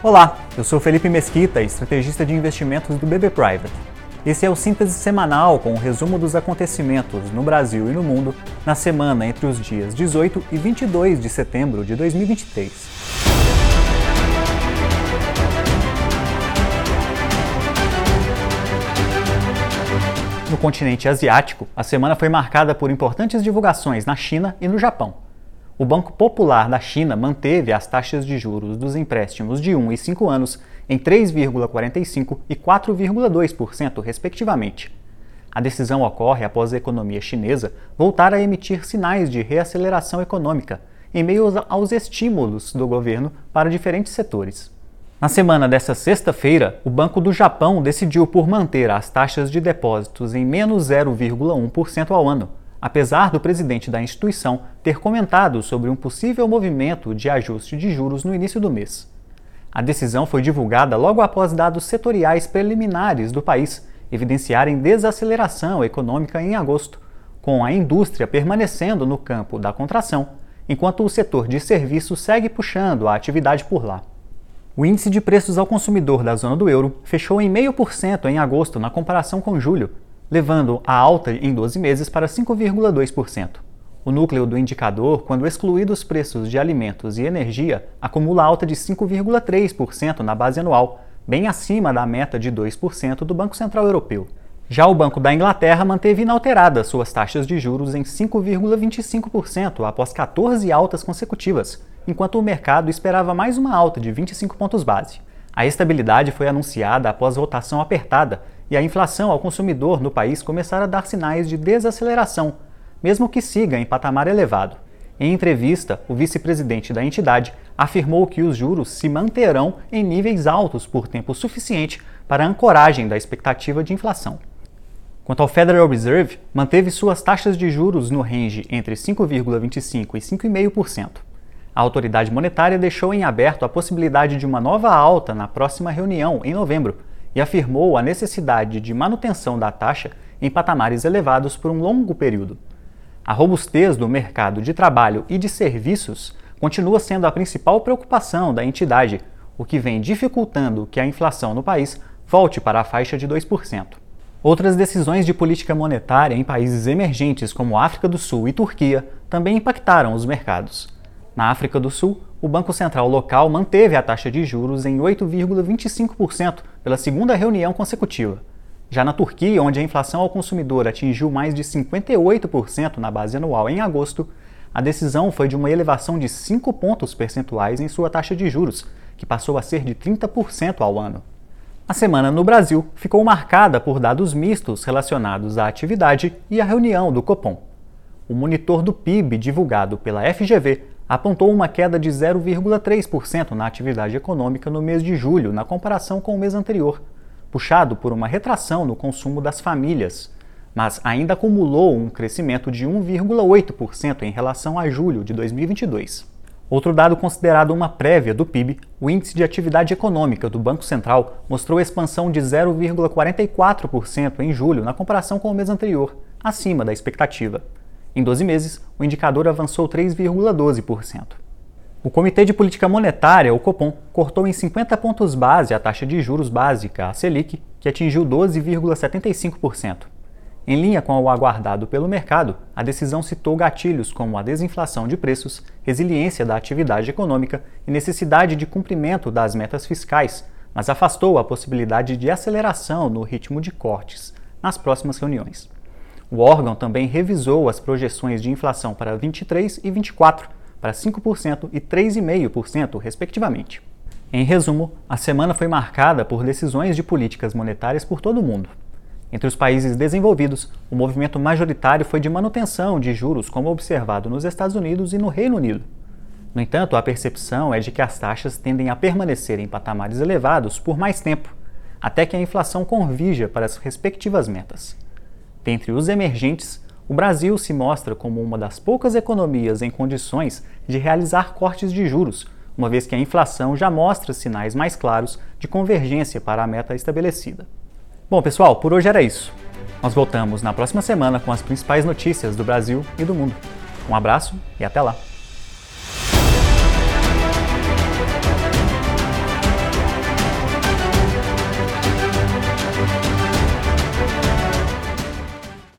Olá, eu sou Felipe Mesquita, estrategista de investimentos do BB Private. Esse é o síntese semanal com o um resumo dos acontecimentos no Brasil e no mundo na semana entre os dias 18 e 22 de setembro de 2023. No continente asiático, a semana foi marcada por importantes divulgações na China e no Japão. O Banco Popular da China manteve as taxas de juros dos empréstimos de 1 e 5 anos em 3,45% e 4,2%, respectivamente. A decisão ocorre após a economia chinesa voltar a emitir sinais de reaceleração econômica, em meio aos estímulos do governo para diferentes setores. Na semana desta sexta-feira, o Banco do Japão decidiu por manter as taxas de depósitos em menos 0,1% ao ano, apesar do presidente da instituição ter comentado sobre um possível movimento de ajuste de juros no início do mês. A decisão foi divulgada logo após dados setoriais preliminares do país evidenciarem desaceleração econômica em agosto, com a indústria permanecendo no campo da contração, enquanto o setor de serviços segue puxando a atividade por lá. O índice de preços ao consumidor da zona do euro fechou em 0,5% em agosto na comparação com julho, levando a alta em 12 meses para 5,2%. O núcleo do indicador, quando excluídos preços de alimentos e energia, acumula alta de 5,3% na base anual, bem acima da meta de 2% do Banco Central Europeu. Já o Banco da Inglaterra manteve inalteradas suas taxas de juros em 5,25% após 14 altas consecutivas, enquanto o mercado esperava mais uma alta de 25 pontos base. A estabilidade foi anunciada após votação apertada e a inflação ao consumidor no país começar a dar sinais de desaceleração, mesmo que siga em patamar elevado. Em entrevista, o vice-presidente da entidade afirmou que os juros se manterão em níveis altos por tempo suficiente para a ancoragem da expectativa de inflação. Quanto ao Federal Reserve, manteve suas taxas de juros no range entre 5,25% e 5,5%. A autoridade monetária deixou em aberto a possibilidade de uma nova alta na próxima reunião, em novembro, e afirmou a necessidade de manutenção da taxa em patamares elevados por um longo período. A robustez do mercado de trabalho e de serviços continua sendo a principal preocupação da entidade, o que vem dificultando que a inflação no país volte para a faixa de 2%. Outras decisões de política monetária em países emergentes como África do Sul e Turquia também impactaram os mercados. Na África do Sul, o Banco Central local manteve a taxa de juros em 8,25% pela segunda reunião consecutiva. Já na Turquia, onde a inflação ao consumidor atingiu mais de 58% na base anual em agosto, a decisão foi de uma elevação de 5 pontos percentuais em sua taxa de juros, que passou a ser de 30% ao ano. A semana no Brasil ficou marcada por dados mistos relacionados à atividade e à reunião do Copom. O monitor do PIB divulgado pela FGV apontou uma queda de 0,3% na atividade econômica no mês de julho, na comparação com o mês anterior, puxado por uma retração no consumo das famílias, mas ainda acumulou um crescimento de 1,8% em relação a julho de 2022. Outro dado considerado uma prévia do PIB, o Índice de Atividade Econômica do Banco Central mostrou expansão de 0,44% em julho na comparação com o mês anterior, acima da expectativa. Em 12 meses, o indicador avançou 3,12%. O Comitê de Política Monetária, o Copom, cortou em 50 pontos base a taxa de juros básica, a Selic, que atingiu 12,75%. Em linha com o aguardado pelo mercado, a decisão citou gatilhos como a desinflação de preços, resiliência da atividade econômica e necessidade de cumprimento das metas fiscais, mas afastou a possibilidade de aceleração no ritmo de cortes nas próximas reuniões. O órgão também revisou as projeções de inflação para 23 e 24, para 5% e 3,5%, respectivamente. Em resumo, a semana foi marcada por decisões de políticas monetárias por todo o mundo. Entre os países desenvolvidos, o movimento majoritário foi de manutenção de juros, como observado nos Estados Unidos e no Reino Unido. No entanto, a percepção é de que as taxas tendem a permanecer em patamares elevados por mais tempo, até que a inflação convija para as respectivas metas. Dentre os emergentes, o Brasil se mostra como uma das poucas economias em condições de realizar cortes de juros, uma vez que a inflação já mostra sinais mais claros de convergência para a meta estabelecida. Bom, pessoal, por hoje era isso. Nós voltamos na próxima semana com as principais notícias do Brasil e do mundo. Um abraço e até lá!